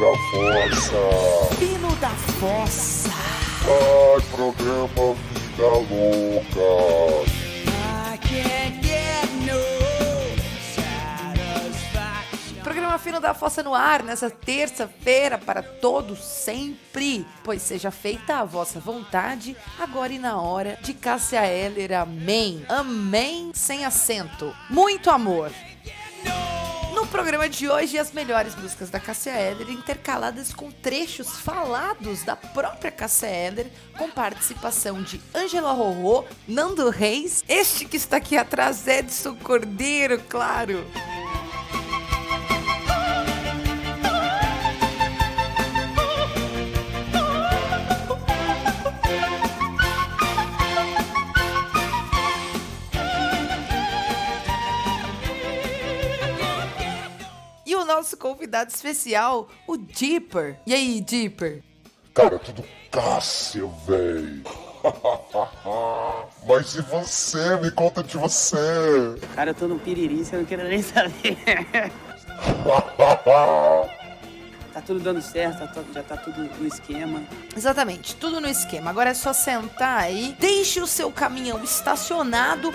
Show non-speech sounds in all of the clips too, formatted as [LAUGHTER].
da Fossa. Pino da Fossa. Ai, programa Vida Louca. Programa Fino da Fossa no ar nessa terça-feira para todos sempre. Pois seja feita a vossa vontade, agora e na hora de Cássia Eller. Amém. Amém sem acento. Muito amor. Programa de hoje, as melhores músicas da Cássia Eller intercaladas com trechos falados da própria Cássia Eller, com participação de Angela Rorô, Nando Reis, este que está aqui atrás, Edson Cordeiro, claro. Nosso convidado especial, o Dipper. E aí, Dipper? Cara, tudo Cássia, véi. [LAUGHS] Mas e você? Me conta de você. Cara, eu tô no piriri, você não quero nem saber. [LAUGHS] tá tudo dando certo, tá já tá tudo no esquema. Exatamente, tudo no esquema. Agora é só sentar aí, deixe o seu caminhão estacionado,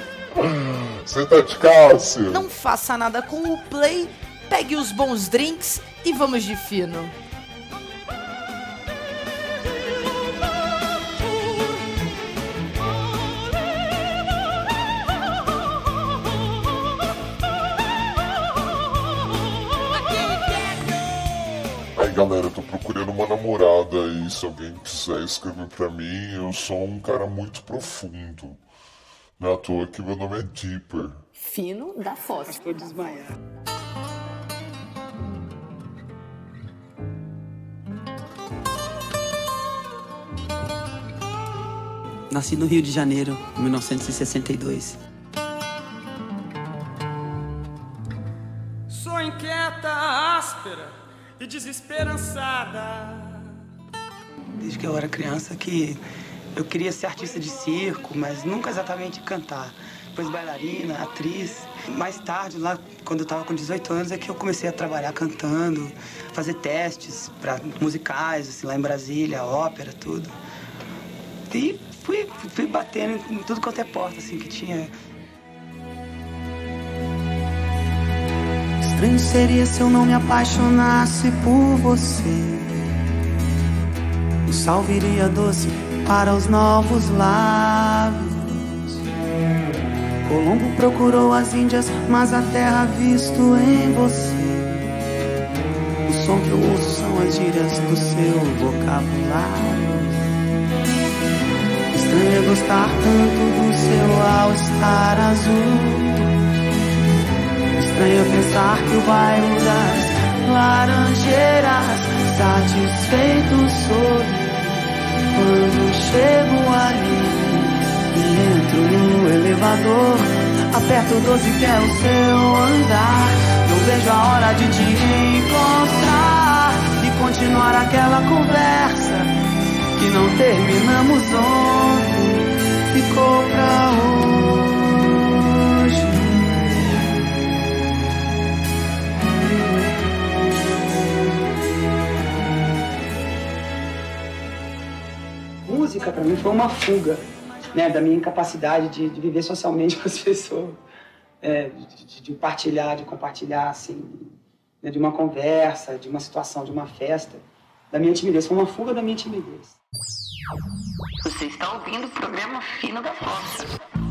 Senta de Cássia. não faça nada com o play, pegue os bons drinks e vamos de fino. Aí galera, eu tô procurando uma namorada aí. Se alguém quiser escrever pra mim, eu sou um cara muito profundo. Não é à toa que meu nome é Deeper. Fino da Fossa. Tô desmaiado. Nasci no Rio de Janeiro, em 1962. Sou inquieta, áspera e desesperançada. Desde que eu era criança que eu queria ser artista de circo, mas nunca exatamente cantar. Depois bailarina, atriz. Mais tarde, lá quando eu tava com 18 anos, é que eu comecei a trabalhar cantando, fazer testes para musicais, assim, lá em Brasília, ópera, tudo. E fui, fui batendo em tudo quanto é porta, assim, que tinha. Estranho seria se eu não me apaixonasse por você. O sal viria doce para os novos lábios. Colombo procurou as Índias, mas a terra visto em você. O som que eu ouço são as gírias do seu vocabulário. Gostar tanto do seu all-star azul. Estranho pensar que o bairro das laranjeiras satisfeito sou quando chego ali e entro no elevador. Aperto o 12 que é o seu andar. Não vejo a hora de te encontrar e continuar aquela conversa que não terminamos ontem. Ficou pra hoje. música para mim foi uma fuga né, da minha incapacidade de, de viver socialmente [LAUGHS] com as pessoas, é, de, de- partilhar, de compartilhar, assim, né, de uma conversa, de uma situação, de uma festa, da minha timidez. Foi uma fuga da minha timidez. Você está ouvindo o programa Fino da Fossa.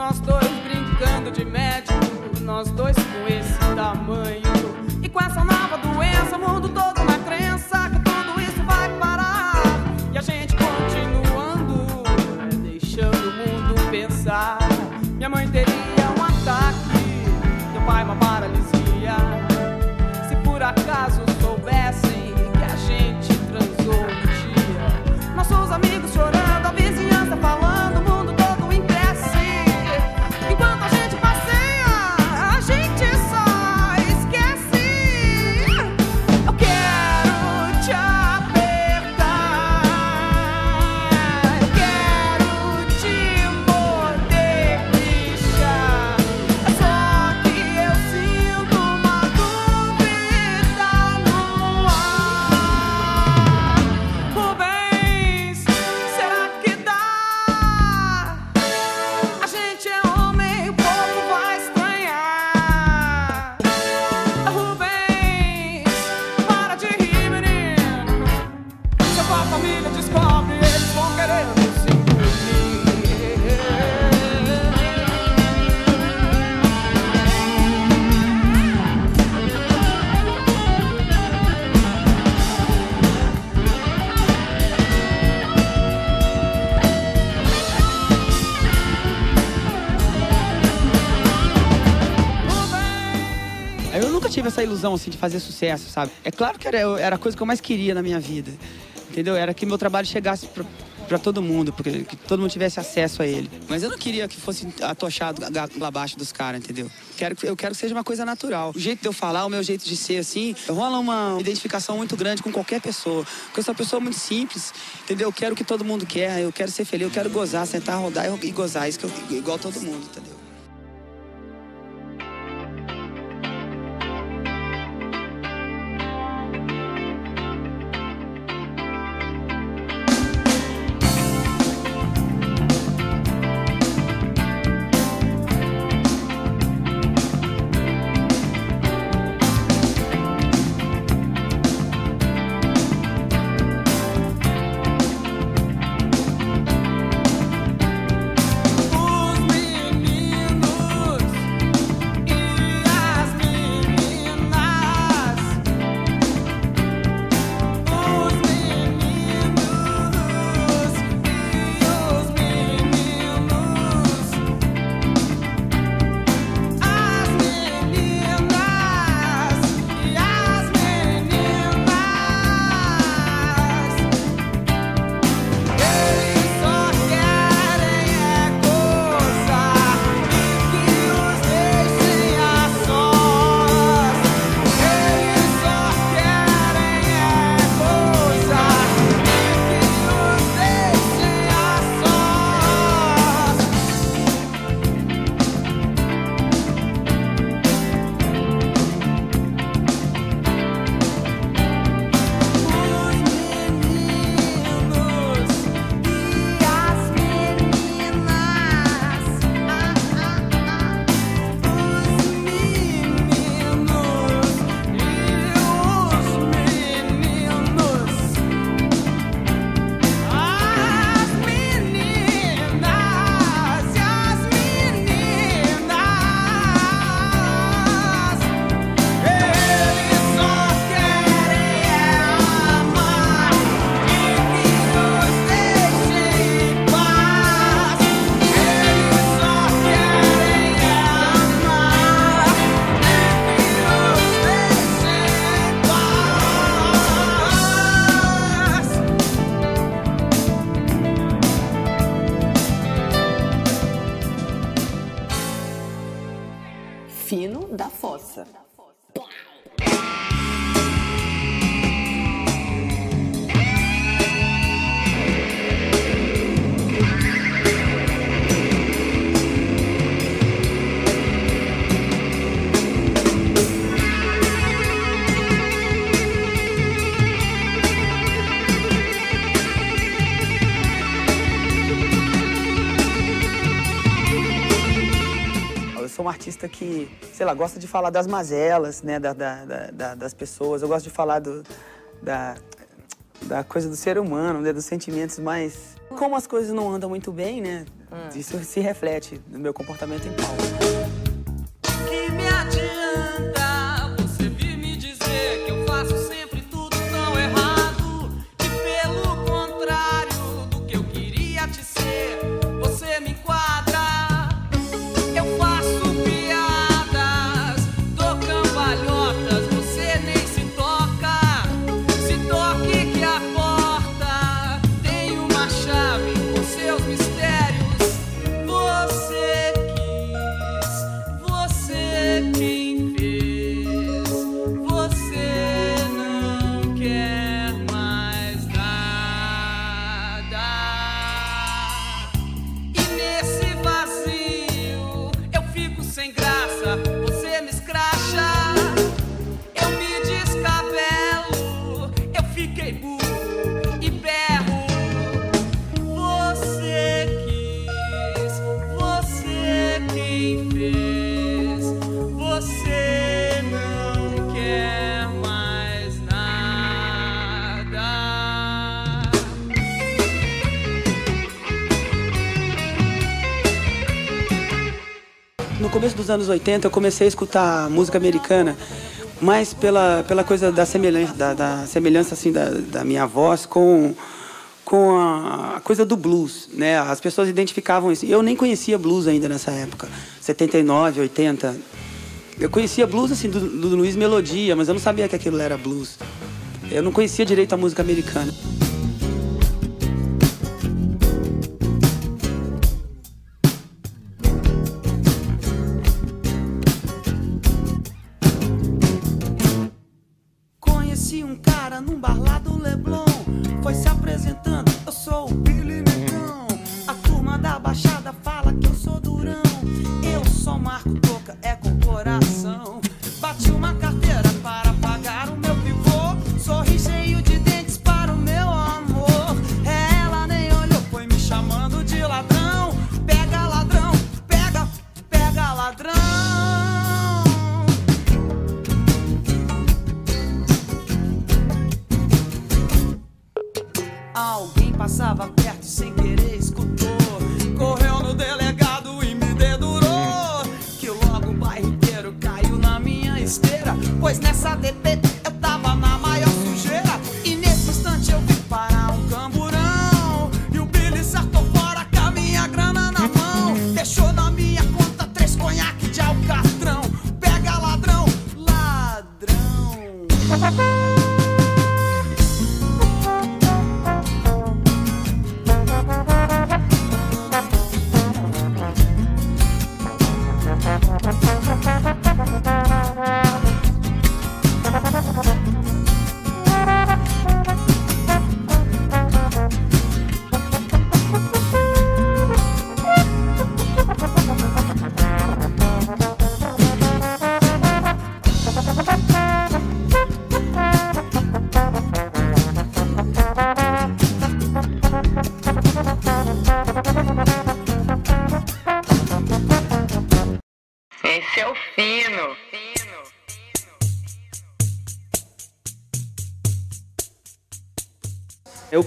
Nós dois brincando de médico, nós dois com esse tamanho. E com essa nova doença, o mundo todo tive essa ilusão assim de fazer sucesso, sabe? É claro que era, era a coisa que eu mais queria na minha vida. Entendeu? Era que meu trabalho chegasse pra, pra todo mundo, porque que todo mundo tivesse acesso a ele. Mas eu não queria que fosse atochado lá abaixo dos caras, entendeu? Quero, que- eu quero que seja uma coisa natural. O jeito de eu falar, o meu jeito de ser, assim, rola uma identificação muito grande com qualquer pessoa. Porque eu sou uma pessoa muito simples, entendeu? Eu quero o que todo mundo quer, eu quero ser feliz, eu quero gozar, sentar, rodar e gozar. Isso que eu, igual todo mundo, entendeu? Sei lá, gosta de falar das mazelas, né, da, da- da- da- das pessoas. Eu gosto de falar do, da, da coisa do ser humano, né, dos sentimentos mais. Como as coisas não andam muito bem, né? Isso se reflete no meu comportamento em palco. Sem começo dos anos 80 eu comecei a escutar música americana, mais pela, pela coisa da semelhança, da, da semelhança assim, da, da minha voz com, com a, a coisa do blues. Né? As pessoas identificavam isso. Eu nem conhecia blues ainda nessa época, 79, 80. Eu conhecia blues assim, do, do Luiz Melodia, mas eu não sabia que aquilo era blues. Eu não conhecia direito a música americana.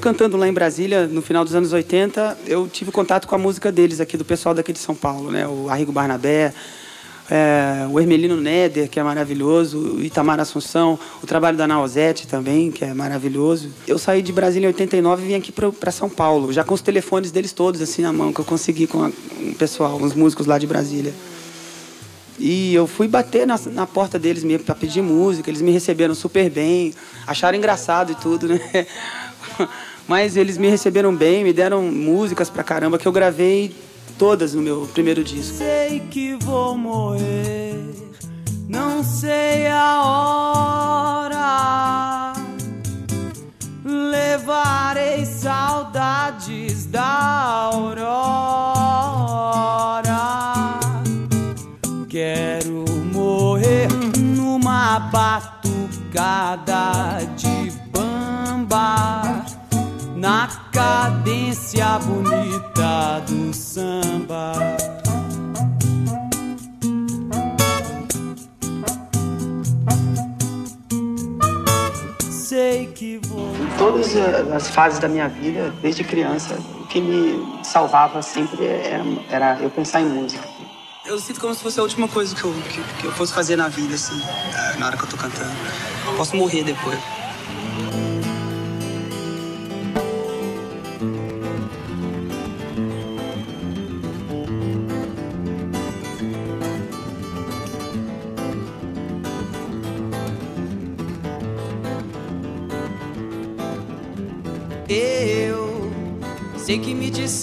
Cantando lá em Brasília, no final dos anos 80, eu tive contato com a música deles aqui, do pessoal daqui de São Paulo, né? O Arrigo Barnabé, é, o Hermelino Neder, que é maravilhoso, o Itamar Assunção, o trabalho da Nausete também, que é maravilhoso. Eu saí de Brasília em 89 e vim aqui para São Paulo, já com os telefones deles todos assim na mão, que eu consegui com o pessoal, os músicos lá de Brasília. E eu fui bater na, na porta deles mesmo para pedir música. Eles me receberam super bem, acharam engraçado e tudo, né? [LAUGHS] Mas eles me receberam bem, me deram músicas pra caramba que eu gravei todas no meu primeiro disco. Sei que vou morrer, não sei a hora. Levarei saudades da aurora. Quero morrer numa batucada de bamba, na cadência bonita do samba. Sei que vou todas as fases da minha vida, desde criança, o que me salvava sempre era, era eu pensar em música. Eu sinto como se fosse a última coisa que eu, que, que eu fosse fazer na vida, assim, na hora que eu tô cantando. posso morrer depois.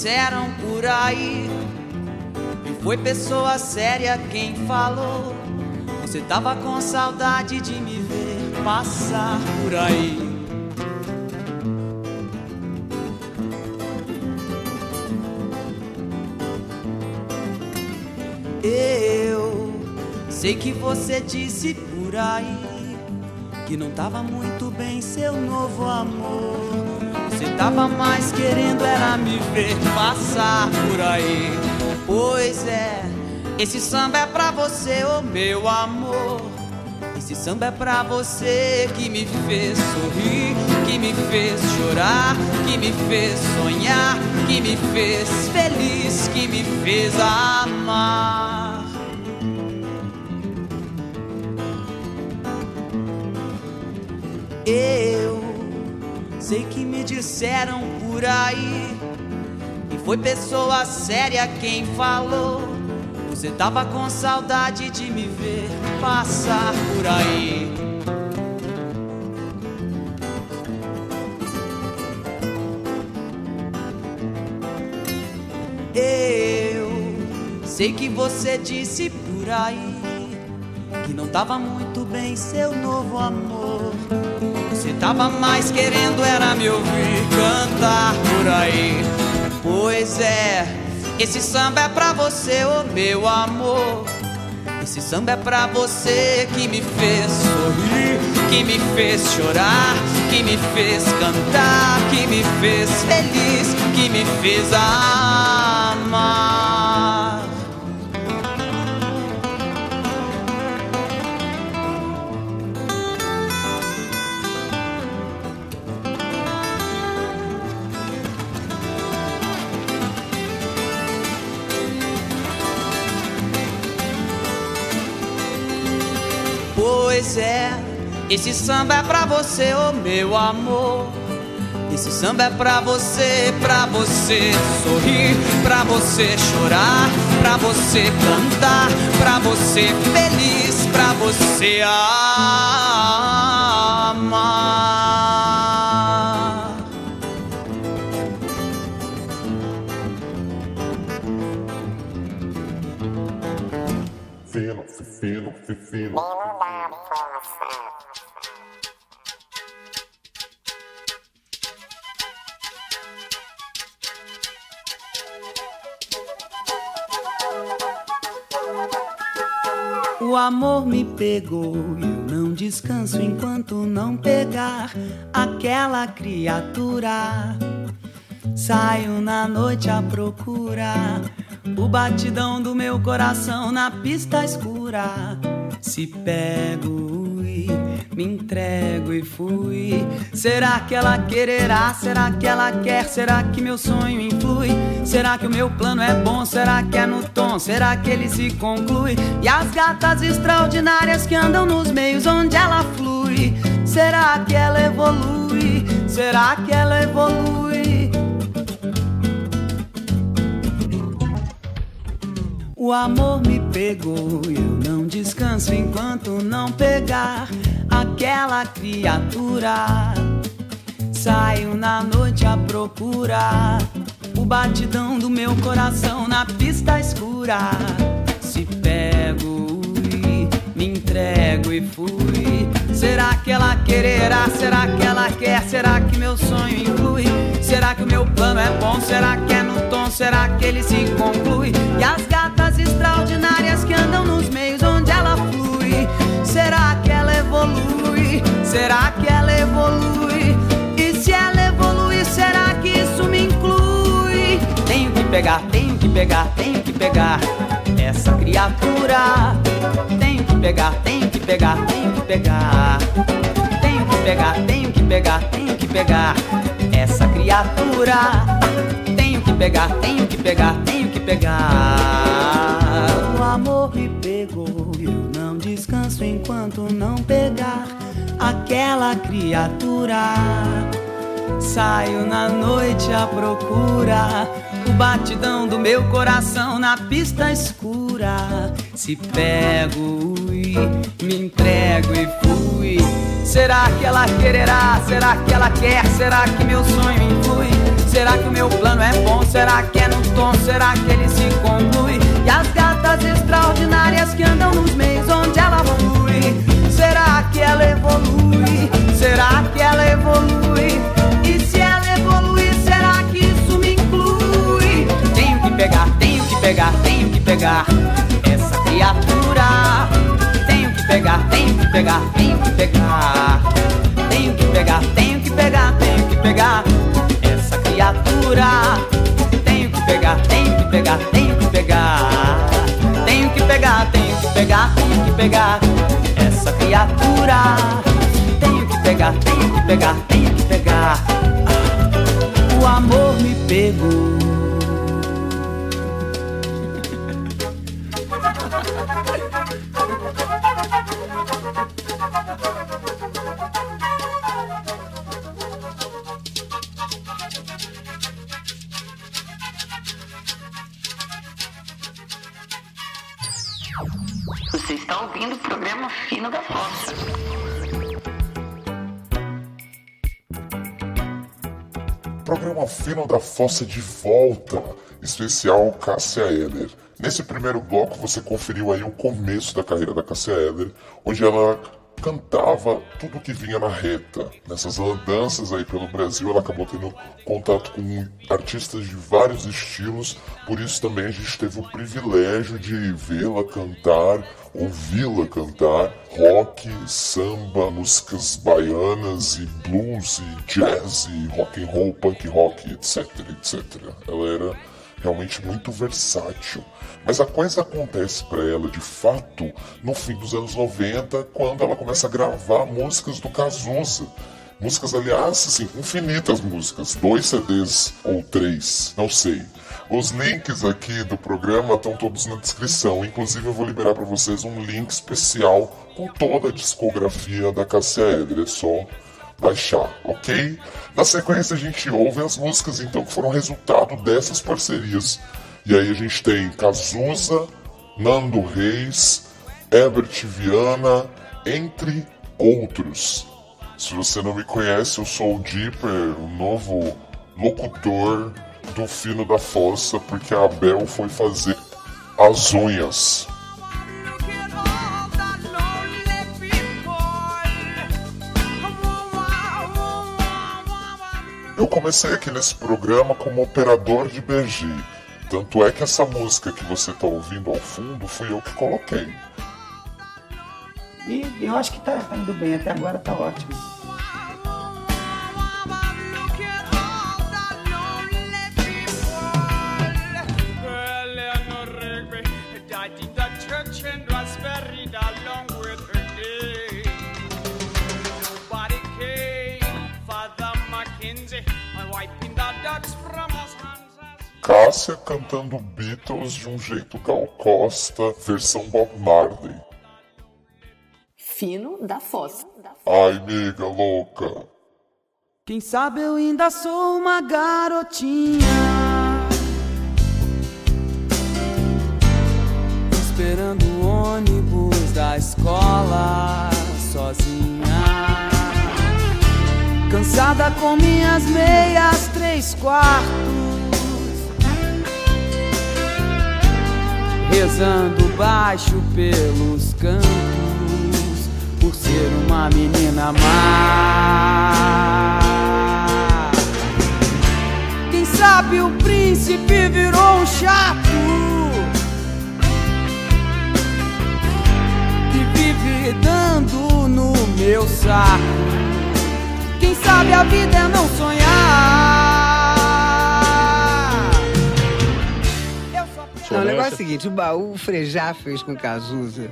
Disseram por aí. E foi pessoa séria quem falou. Você tava com saudade de me ver passar por aí. Eu sei que você disse por aí que não tava muito bem seu novo amor. Você tava mais querendo era me ver passar por aí. Pois é, esse samba é pra você, ô oh meu amor. Esse samba é pra você que me fez sorrir, que me fez chorar, que me fez sonhar, que me fez feliz, que me fez amar. Eu sei que me disseram por aí, e foi pessoa séria quem falou. Você tava com saudade de me ver passar por aí. Eu sei que você disse por aí que não tava muito bem seu novo amor. Você tava mais querendo era me ouvir cantar por aí. Pois é, esse samba é pra você, ô oh meu amor. Esse samba é pra você que me fez sorrir, que me fez chorar, que me fez cantar, que me fez feliz, que me fez amar. Esse samba é pra você, ô oh meu amor. Esse samba é pra você, pra você sorrir, pra você chorar, pra você cantar, pra você feliz, pra você amar. Fino, fino, fino. Amor me pegou eu não descanso enquanto não pegar aquela criatura. Saio na noite à procura o batidão do meu coração na pista escura. Se pego me entrego e fui. Será que ela quererá? Será que ela quer? Será que meu sonho influi? Será que o meu plano é bom? Será que é no tom? Será que ele se conclui? E as gatas extraordinárias que andam nos meios onde ela flui? Será que ela evolui? Será que ela evolui? O amor me pegou eu não descanso enquanto não pegar aquela criatura. Saio na noite à procura o batidão do meu coração na pista escura. Se pego e me entrego e fui. Será que ela quererá? Será que ela quer? Será que meu sonho influi? Será que o meu plano é bom? Será que é no tom? Será que ele se conclui? E as gatas extraordinárias que andam nos meios onde ela flui. Será que evolui? Será que ela evolui? E se ela evolui, será que isso me inclui? Tenho que pegar, tenho que pegar, tenho que pegar essa criatura. Tenho que pegar, tenho que pegar, tenho que pegar. Tenho que pegar, tenho que pegar, tenho que pegar essa criatura. Tenho que pegar, tenho que pegar, tenho que pegar. O amor não descanso enquanto não pegar aquela criatura. Saio na noite à procura o batidão do meu coração na pista escura. Se pego e me entrego e fui. Será que ela quererá? Será que ela quer? Será que meu sonho influi? Será que o meu plano é bom? Será que é no tom? Será que ele se conclui? Pegar essa criatura. Tenho que pegar, tenho que pegar, tenho que pegar. Tenho que pegar, tenho que pegar, tenho que pegar essa criatura. Tenho que pegar, tenho que pegar, tenho que pegar. Tenho que pegar, tenho que pegar, tenho que pegar essa criatura. Tenho que pegar, tenho que pegar, tenho que pegar. O amor me pegou. Da Fossa de volta, especial Cássia Eller. Nesse primeiro bloco você conferiu aí o começo da carreira da Cássia Eller, onde ela cantava tudo que vinha na reta. Nessas andanças aí pelo Brasil, ela acabou tendo contato com artistas de vários estilos, por isso também a gente teve o privilégio de vê-la cantar, ouvi-la cantar rock, samba, músicas baianas e blues e jazz e rock and roll, punk rock, etc, etc. Ela era realmente muito versátil. Mas a coisa acontece para ela de fato no fim dos anos 90, quando ela começa a gravar músicas do Cazuza. Músicas, aliás, assim, infinitas músicas, dois CDs ou três, não sei. Os links aqui do programa estão todos na descrição. Inclusive, eu vou liberar para vocês um link especial com toda a discografia da Cassia Eller. É só baixar, ok? Na sequência, a gente ouve as músicas então que foram resultado dessas parcerias. E aí a gente tem Cazuza, Nando Reis, Herbert Viana, entre outros. Se você não me conhece, eu sou o Dipper, o novo locutor do Fino da Fossa, porque a Abel foi fazer as unhas. Eu comecei aqui nesse programa como operador de BG. Tanto é que essa música que você está ouvindo ao fundo fui eu que coloquei. E eu acho que tá, tá indo bem, até agora tá ótimo. Cássia cantando Beatles de um jeito Gal Costa, versão Bob Marley. Fino da Fossa. Ai, nega louca. Quem sabe eu ainda sou uma garotinha. Esperando o ônibus da escola sozinha. Cansada com minhas meias três quartos. Rezando baixo pelos cantos por ser uma menina má. Quem sabe o príncipe virou um chato que vive dando no meu saco. Quem sabe a vida é não sonhar. Não, o negócio é o seguinte, o baú o Frejá fez com Cazuza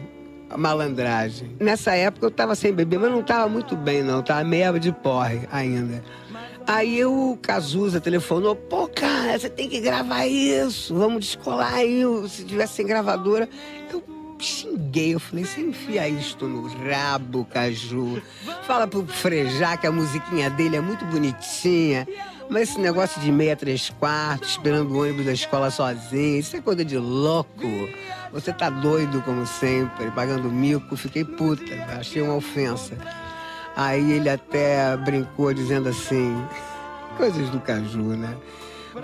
malandragem. Nessa época eu tava sem beber, mas não tava muito bem, não. Tava meia de porre ainda. Aí o Cazuza telefonou, pô, cara, você tem que gravar isso, vamos descolar aí, se tivesse sem gravadora. Eu xinguei, eu falei, você enfia isto no rabo, Caju. Fala pro Frejá que a musiquinha dele é muito bonitinha. Mas esse negócio de meia, três quartos, esperando o ônibus da escola sozinho, isso é coisa de louco. Você tá doido, como sempre, pagando mico. Fiquei puta, achei uma ofensa. Aí ele até brincou dizendo assim: coisas do Caju, né?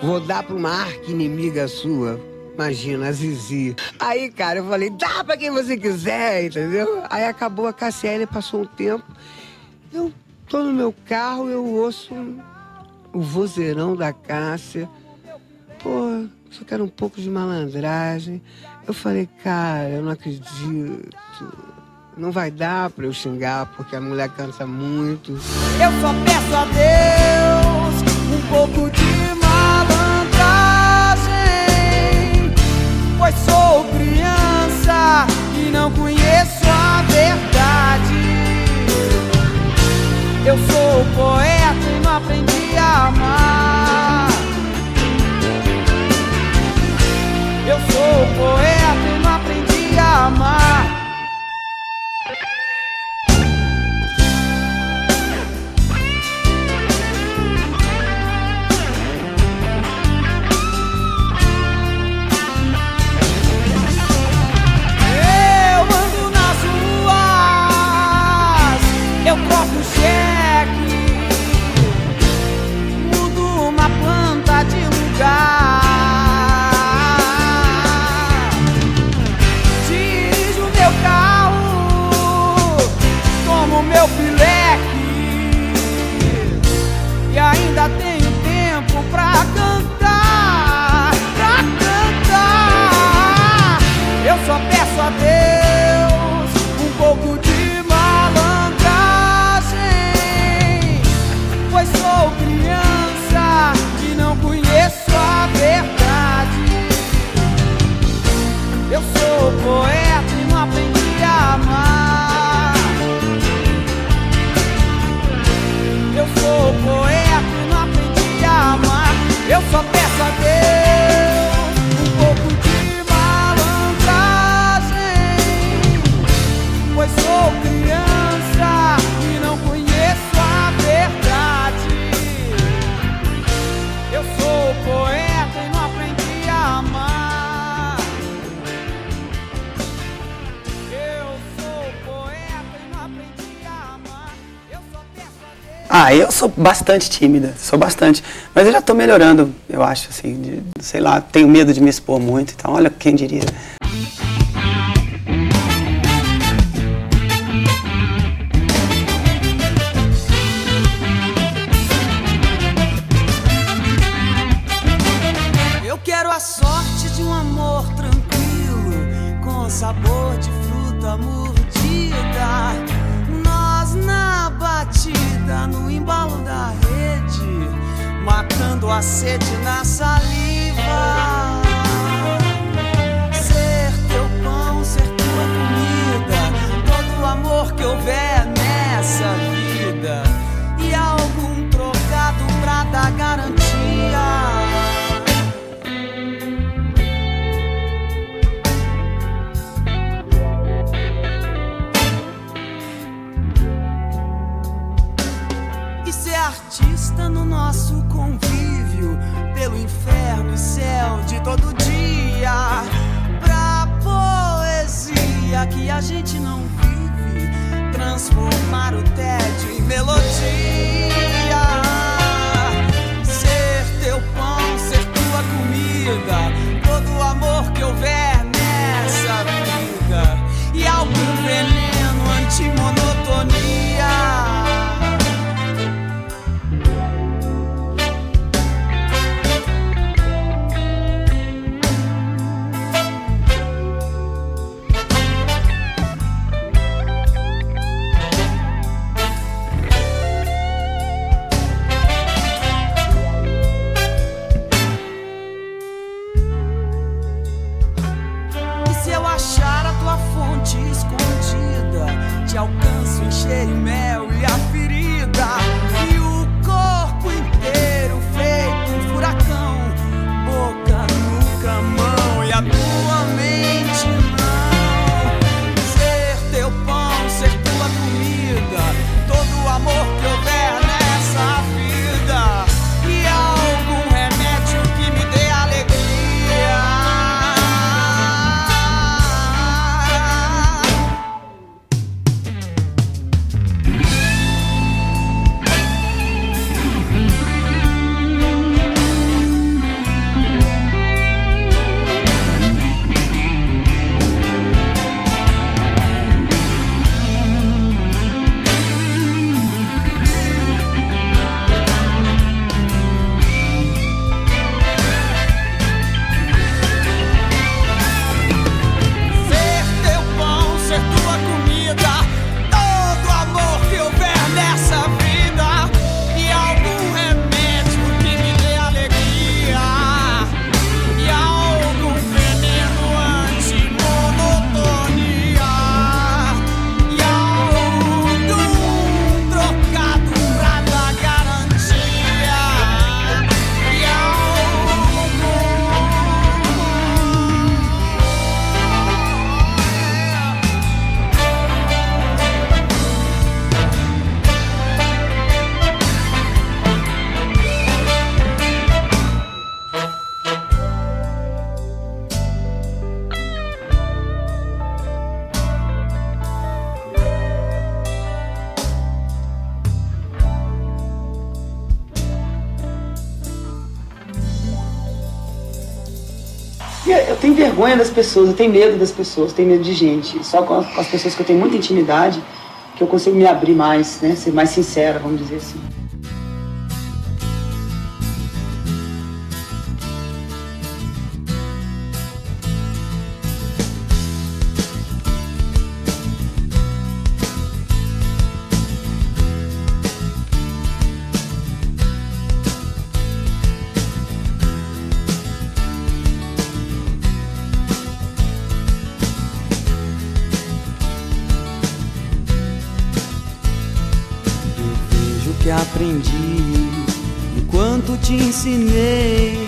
Vou dar pra uma arca inimiga sua. Imagina, a Zizi. Aí, cara, eu falei, dá pra quem você quiser, entendeu? Aí acabou a KCL, passou um tempo. Eu tô no meu carro, eu ouço o vozeirão da Cássia. Pô, só quero um pouco de malandragem. Eu falei, cara, eu não acredito. Não vai dar pra eu xingar porque a mulher canta muito. Eu só peço a Deus um pouco de malandragem. Pois sou criança e não conheço a verdade. Eu sou poeta aprendi a amar. Eu sou poeta e não aprendi a amar. Sou bastante tímida, sou bastante. Mas eu já tô melhorando, eu acho, assim, de- sei lá, tenho medo de me expor muito, então olha quem diria. Eu quero a sorte de um amor tranquilo, com sabor de fruta mordida. Matando a sede na saliva. Ser teu pão, ser tua comida, todo o amor que houver nessa vida. E algum trocado pra dar garantia. no nosso céu de todo dia pra poesia que a gente não vive transformar o tédio em melodia. Ser teu pão ser tua comida das pessoas, eu tenho medo das pessoas, tenho medo de gente. Só com as pessoas que eu tenho muita intimidade que eu consigo me abrir mais, né? Ser mais sincera, vamos dizer assim. Aprendi enquanto te ensinei.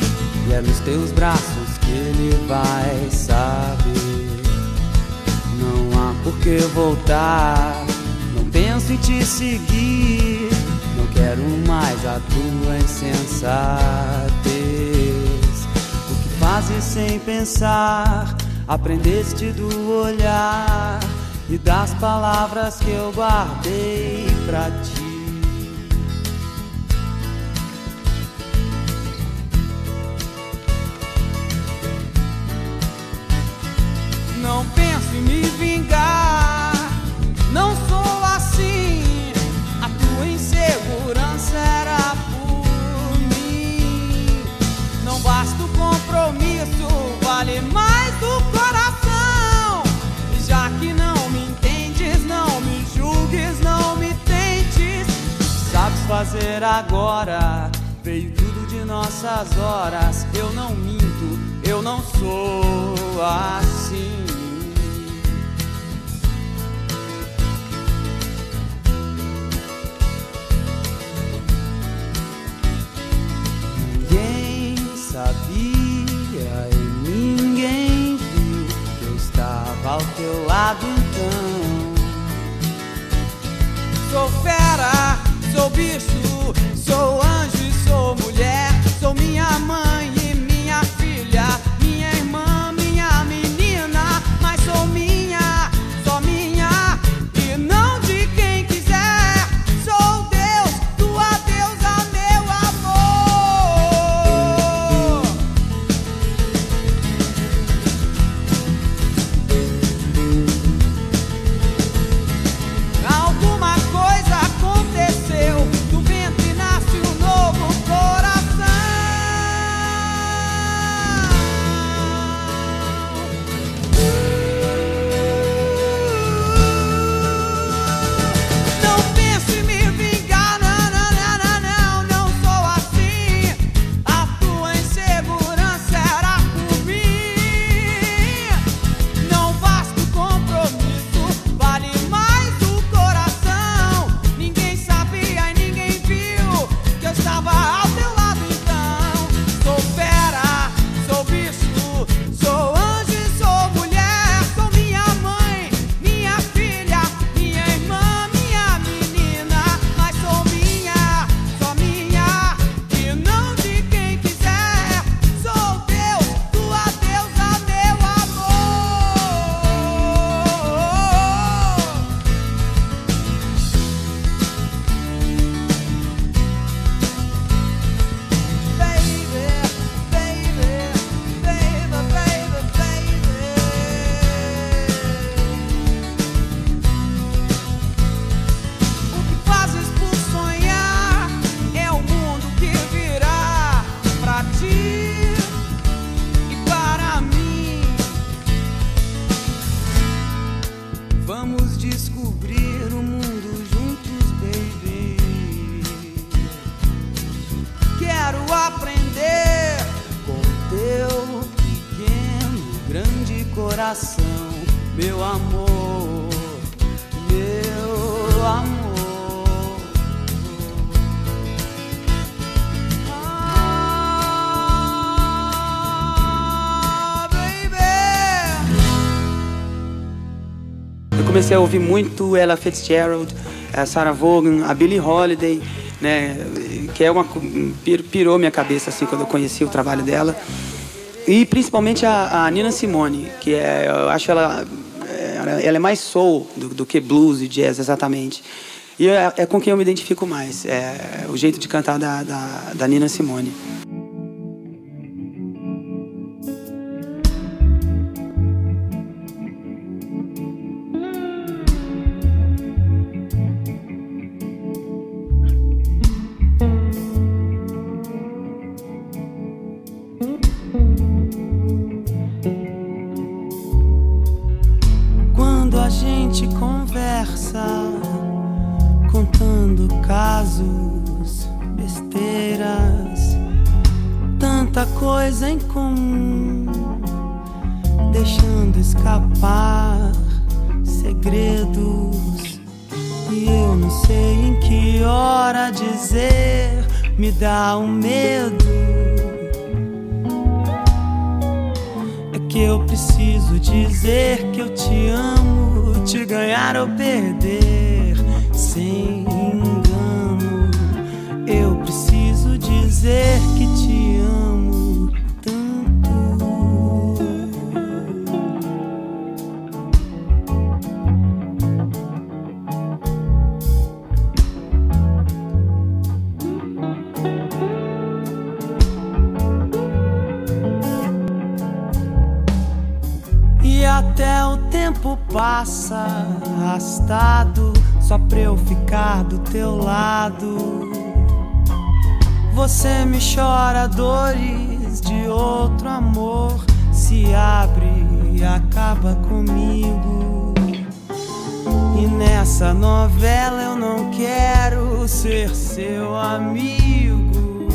E é nos teus braços que ele vai saber. Não há por que voltar, não penso em te seguir. Não quero mais a tua insensatez. O que fazes sem pensar, aprendeste do olhar e das palavras que eu guardei pra ti. Fazer agora, veio tudo de nossas horas. Eu não minto, eu não sou assim. Ninguém sabia e ninguém viu que eu estava ao teu lado então. Sou fera, sou bicho, sou anjo e sou mulher, sou minha mãe coração, meu amor, meu amor. Ah, baby. Eu comecei a ouvir muito Ella Fitzgerald, a Sarah Vaughan, a Billie Holiday, né, que é uma pir- pirou minha cabeça assim quando eu conheci o trabalho dela. E principalmente a, a Nina Simone, que é, eu acho ela ela é mais soul do, do que blues e jazz exatamente. E é, é com quem eu me identifico mais, é o jeito de cantar da, da, da Nina Simone. Até o tempo passa arrastado só pra eu ficar do teu lado. Você me chora dores de outro amor, se abre e acaba comigo. E nessa novela eu não quero ser seu amigo.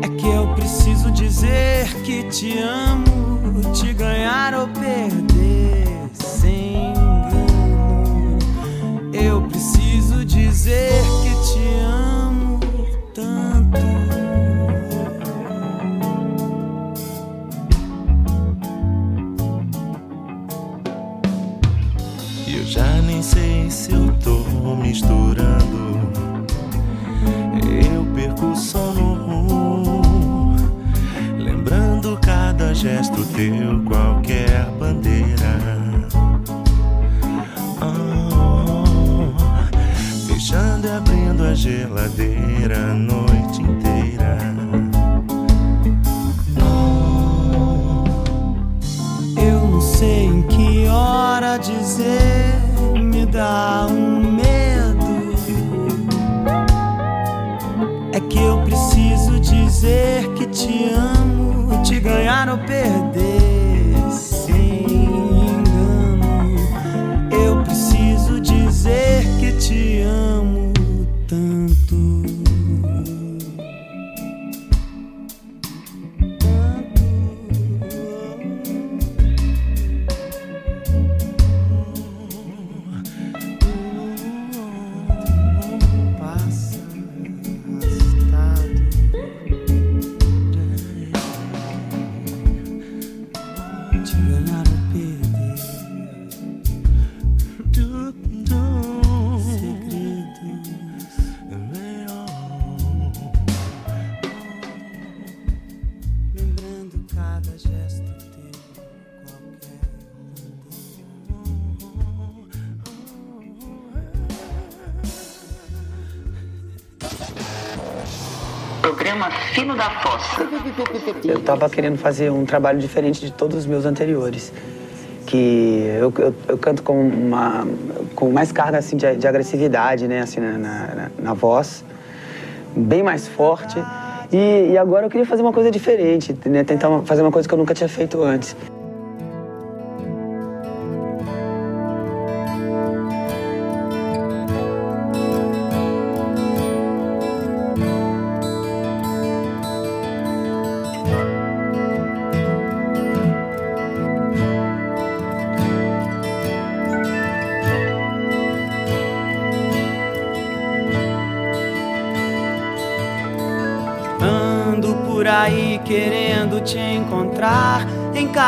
É que eu preciso dizer que te amo, te ganhar ou perder sem engano. Eu preciso dizer que te amo tanto. Eu já nem sei se eu tô misturando. Eu perco o sono, gesto teu, qualquer bandeira. Ah, fechando e abrindo a geladeira a noite inteira. Eu não sei em que hora dizer, me dá um medo. É que eu preciso dizer ganhar ou perder Fossa. Eu tava querendo fazer um trabalho diferente de todos os meus anteriores. Que eu, eu, eu canto com, uma, com mais carga assim, de, de agressividade, né? Assim, na, na, na voz. Bem mais forte. E, e agora eu queria fazer uma coisa diferente, né? Tentar fazer uma coisa que eu nunca tinha feito antes.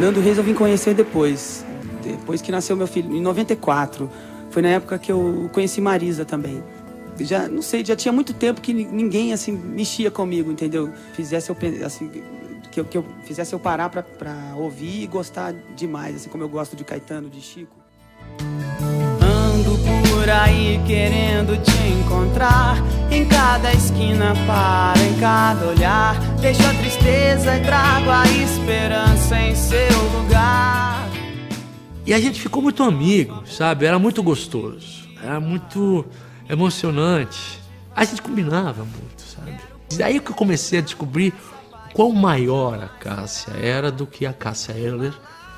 Nando Reis eu vim conhecer depois. Depois que nasceu meu filho, em 94. Foi na época que eu conheci Marisa também. Já, não sei, já tinha muito tempo que ni- ninguém, assim, mexia comigo, entendeu? Fizesse eu, assim, que eu, que eu fizesse eu parar pra, pra ouvir e gostar demais, assim como eu gosto de Caetano, de Chico. Ando por aí querendo te encontrar. Em cada esquina paro, em cada olhar. Deixo a tristeza e trago a esperança em seu lugar. E a gente ficou muito amigo, sabe? Era muito gostoso, era muito emocionante. A gente combinava muito, sabe? Daí que eu comecei a descobrir quão maior a Cássia era do que a Cássia Eller,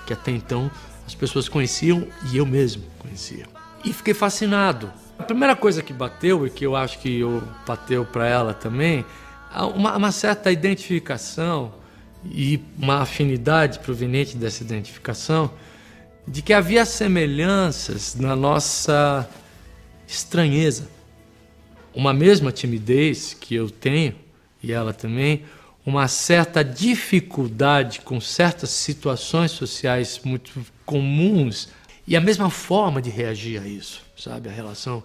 que até então as pessoas conheciam e eu mesmo conhecia. E fiquei fascinado. A primeira coisa que bateu, e que eu acho que eu bateu para ela também, uma, uma certa identificação e uma afinidade proveniente dessa identificação de que havia semelhanças na nossa estranheza. Uma mesma timidez que eu tenho, e ela também, uma certa dificuldade com certas situações sociais muito comuns e a mesma forma de reagir a isso, sabe? A relação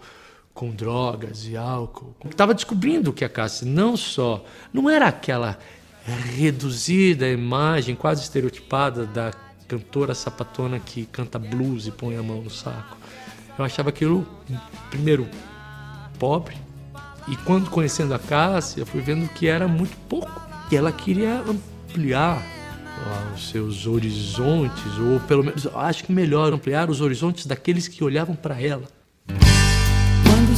com drogas e álcool. Estava descobrindo que a Cássia não só não era aquela reduzida imagem quase estereotipada da cantora sapatona que canta blues e põe a mão no saco. Eu achava aquilo primeiro pobre e quando conhecendo a Cássia, fui vendo que era muito pouco. E ela queria ampliar os seus horizontes, ou pelo menos, acho que melhor ampliar os horizontes daqueles que olhavam para ela.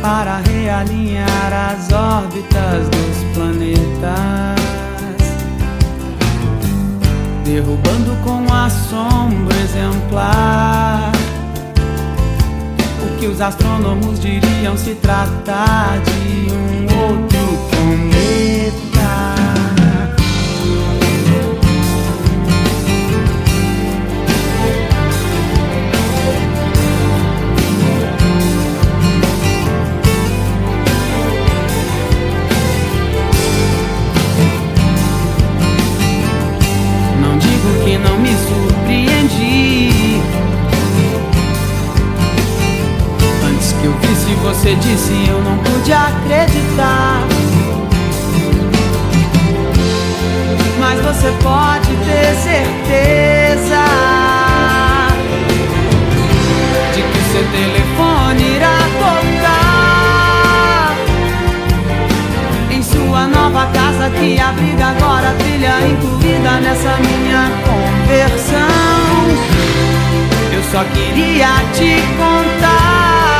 para realinhar as órbitas dos planetas, derrubando com a sombra exemplar que os astrônomos diriam se tratar de um outro você disse eu não pude acreditar. Mas você pode ter certeza de que seu telefone irá tocar em sua nova casa que abriga agora trilha incluída nessa minha conversão. Eu só queria te contar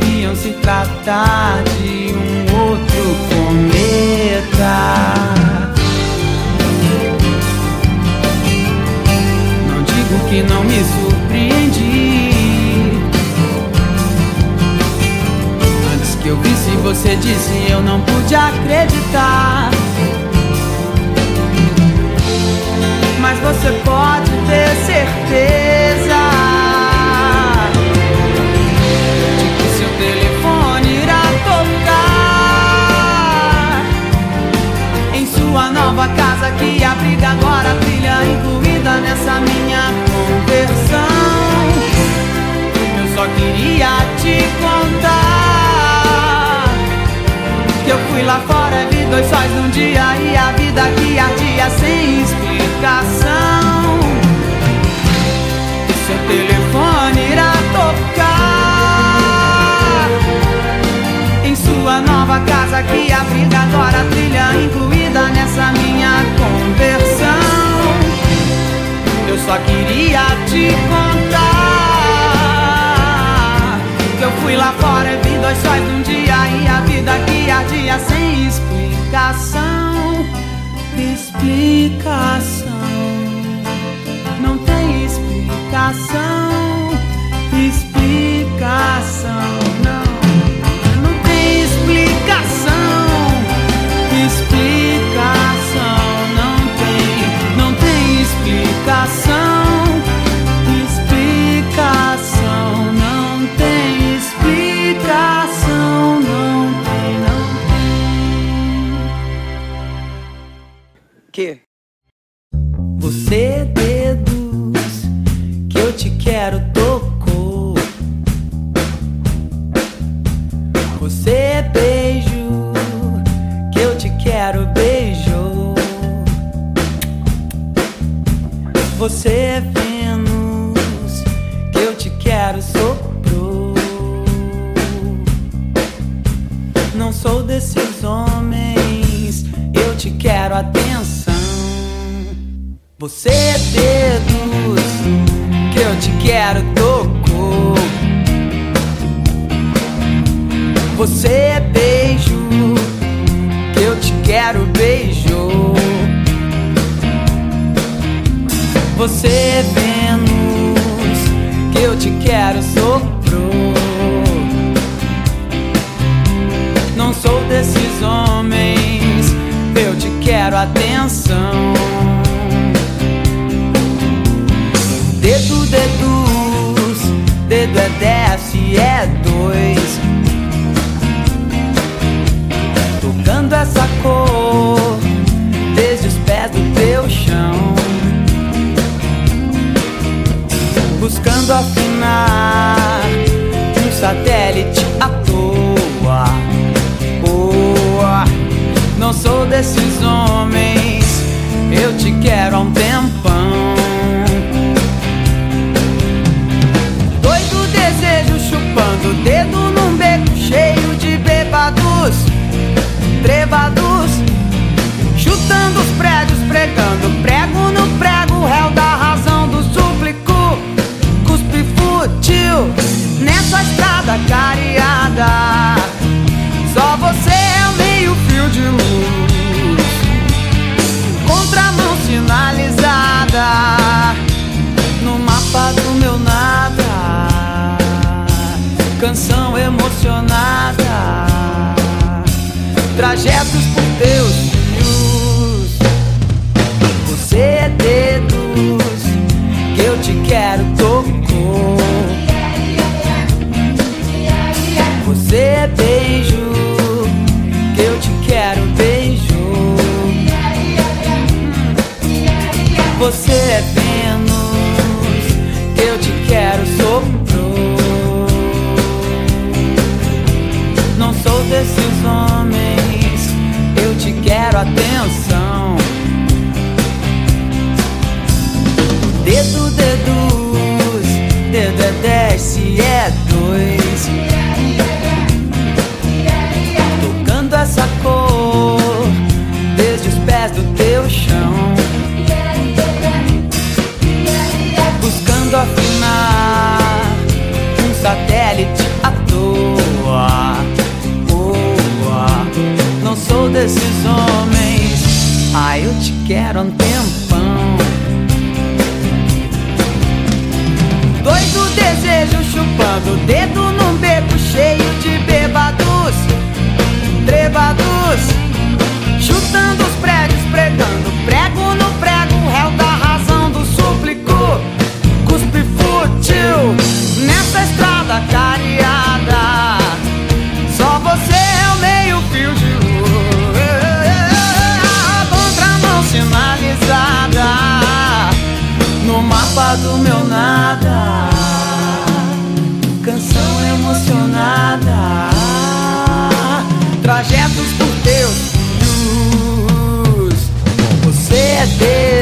se tratar de um outro cometa. Não digo que não me surpreendi. Antes que eu visse você disse eu não pude acreditar. Mas você pode nova casa que abriga agora a trilha incluída nessa minha conversão. Eu só queria te contar que eu fui lá fora vi dois sóis num dia e a vida que ardia sem explicação. O seu telefone irá tocar sua nova casa que abriga agora a trilha incluída nessa minha conversão. Eu só queria te contar que eu fui lá fora e vi dois sóis num dia e a vida que ardia sem explicação. explicação. Não tem explicação. Explicação. Não explicação. Explicação, não tem explicação. Não tem, não Que? Você deduz que eu te quero Você é Vênus que eu te quero soprou. Não sou desses homens, eu te quero atenção. Você é deduz que eu te quero tocou. Você é beijo que eu te quero beijou. Você Vênus que eu te quero soprou. Não sou desses homens, eu te quero atenção. Dedo deduz, dedo é desce, é dois. Tocando essa cor, desde os pés do teu chão. Buscando afinar um satélite à toa. Boa, não sou desses homens, eu te quero há um tempão. Doido desejo chupando o dedo num beco cheio de bebados, trevados, chutando os prédios, pregando prego no prego, réu da razão nessa estrada cariada. Só você é o meio fio de luz, contramão sinalizada no mapa do meu nada. Canção emocionada, trajetos desses homens. Ah, eu te quero um tempão. Doido desejo chupando o dedo num beco cheio de bebados, trevados, do meu nada. Canção emocionada, trajetos por teus fios. Você é dedos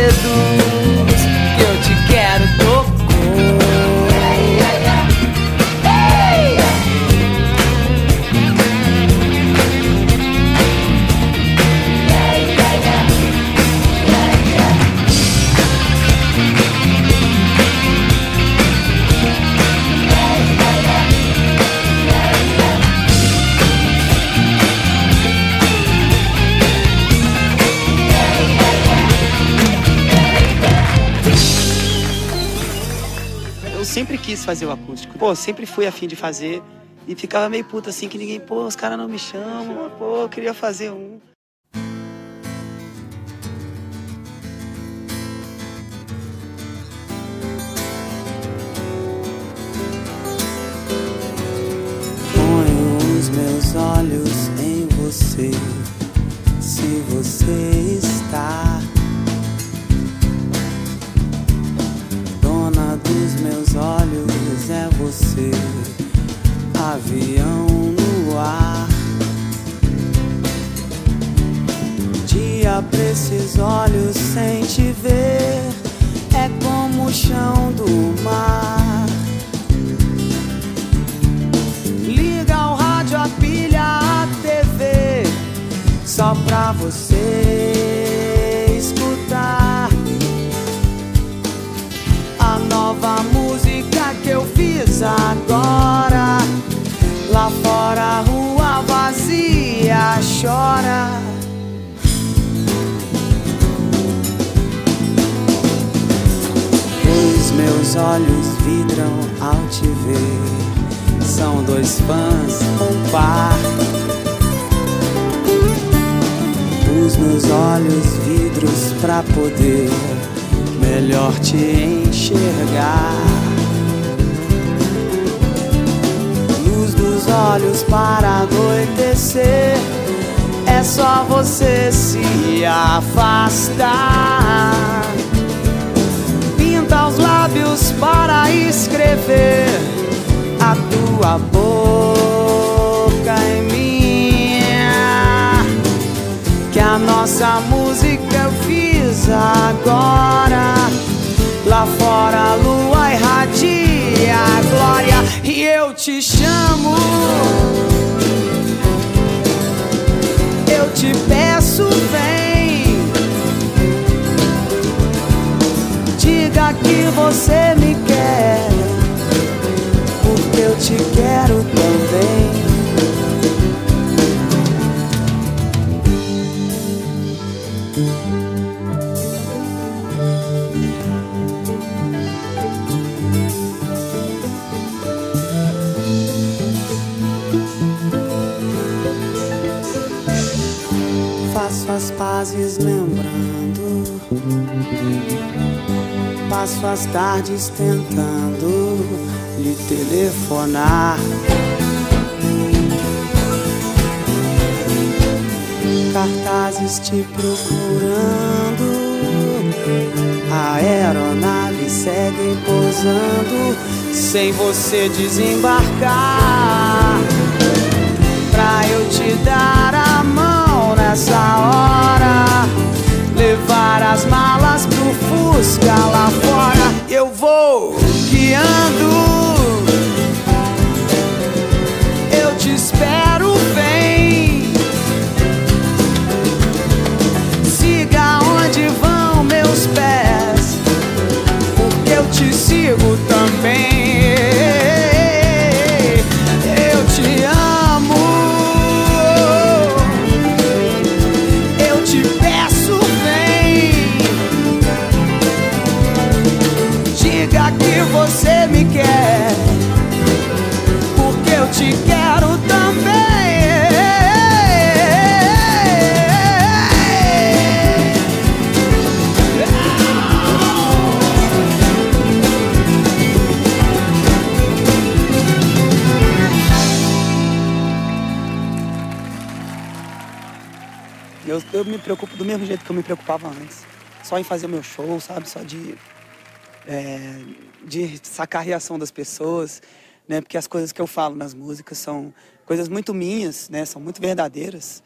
fazer o acústico. Pô, sempre fui afim de fazer. E ficava meio puto assim que ninguém, pô, os caras não me chamam, pô, eu queria fazer um. Ponho os meus olhos em você. Se você está você. Avião no ar. Dia pra esses olhos sem te ver. É como o chão do mar. Liga o rádio, a pilha, a TV Só pra você escutar A nova música que eu fiz agora. Lá fora a rua vazia chora. Os meus olhos vidram ao te ver. São dois fãs, um par. Os meus olhos vidros pra poder Melhor te enxergar dos olhos para anoitecer É só você se afastar Pinta os lábios para escrever a tua boca em minha. Que a nossa música eu fiz agora. Lá fora a lua irradia a glória te chamo. Eu te peço, vem. Diga que você me quer, porque eu te quero também. Lembrando Passo as tardes tentando lhe telefonar. Cartazes te procurando, aeronave segue pousando sem você desembarcar. Pra eu te dar a preocupo do mesmo jeito que eu me preocupava antes. Só em fazer o meu show, sabe? Só de, é, de sacar a reação das pessoas, né? Porque as coisas que eu falo nas músicas são coisas muito minhas, né? São muito verdadeiras.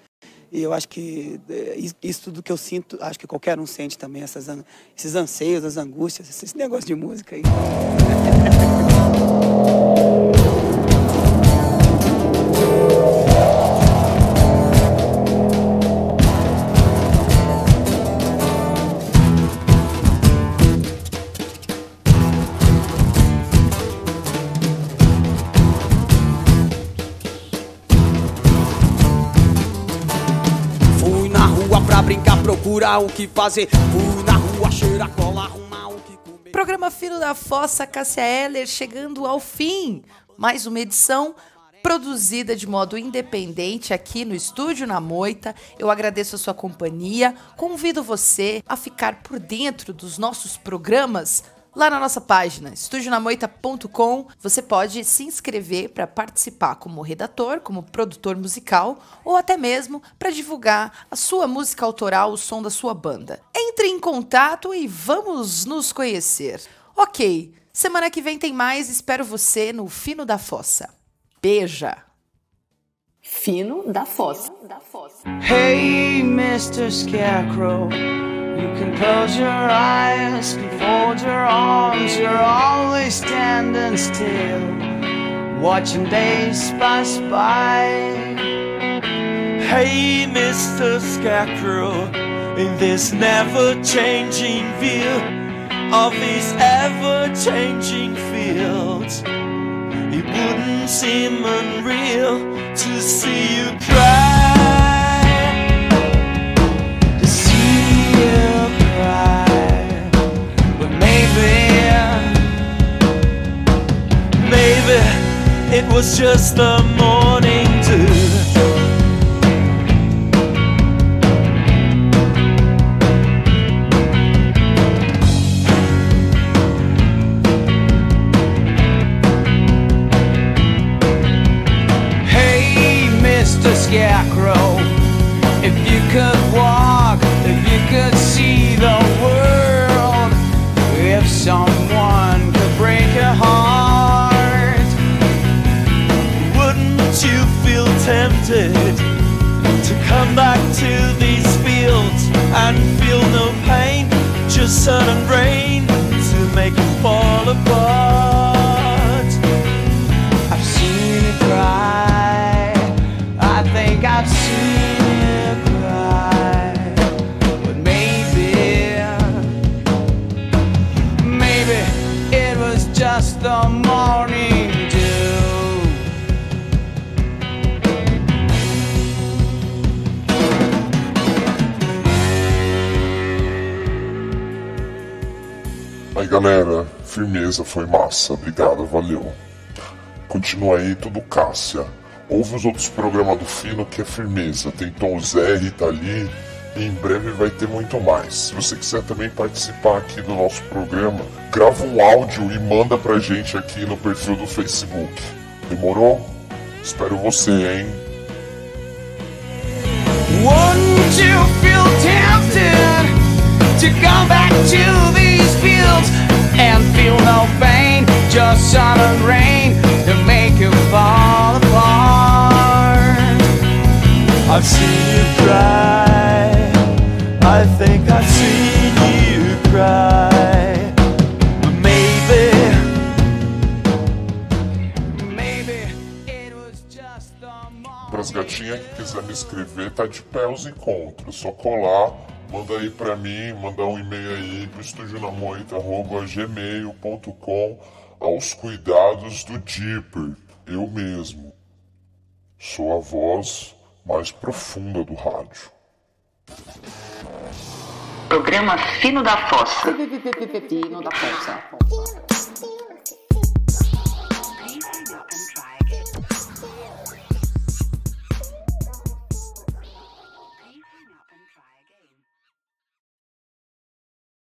E eu acho que é, is- isso tudo que eu sinto, acho que qualquer um sente também, essas, esses anseios, as angústias, esse negócio de música aí. [LAUGHS] procurar o que fazer. Na rua cheirar cola, arrumar o que comer. Programa Fino da Fossa, Cássia Eller, chegando ao fim. Mais uma edição produzida de modo independente aqui no Estúdio na Moita. Eu agradeço a sua companhia. Convido você a ficar por dentro dos nossos programas lá na nossa página, estudionamoita.com, você pode se inscrever para participar como redator, como produtor musical ou até mesmo para divulgar a sua música autoral, o som da sua banda. Entre em contato e vamos nos conhecer. Ok, semana que vem tem mais, espero você no Fino da Fossa. Beija! Fino da Fossa. Hey, Mr. Scarecrow. You can close your eyes can fold your arms. You're always standing still, watching days pass by. Hey, Mr. Scarecrow, in this never changing view of these ever changing fields, it wouldn't seem unreal to see you cry. It was just the morning tempted to come back to these fields and feel no pain, just sun and rain to make it fall apart? Foi massa, obrigado, valeu. Continua aí, tudo Cássia. Ouve os outros programas do Fino que é firmeza. Tem Tom Zé, Rita ali. E em breve vai ter muito mais. Se você quiser também participar aqui do nosso programa, grava um áudio e manda pra gente aqui no perfil do Facebook. Demorou? Espero você, hein? You feel tempted to come back to these fields and feel no pain, just sun and rain to make you fall apart? I've seen you cry. I think I've seen you cry. But maybe, Maybe it was just the. Para as gatinhas que quiser me escrever, tá de pé os encontros. Só colar, manda aí pra mim, mandar um e-mail aí pro estudionamoita.gmail.com aos cuidados do Dipper. Eu mesmo. Sou a voz mais profunda do rádio. Programa Fino da Fossa. Fino da Fossa.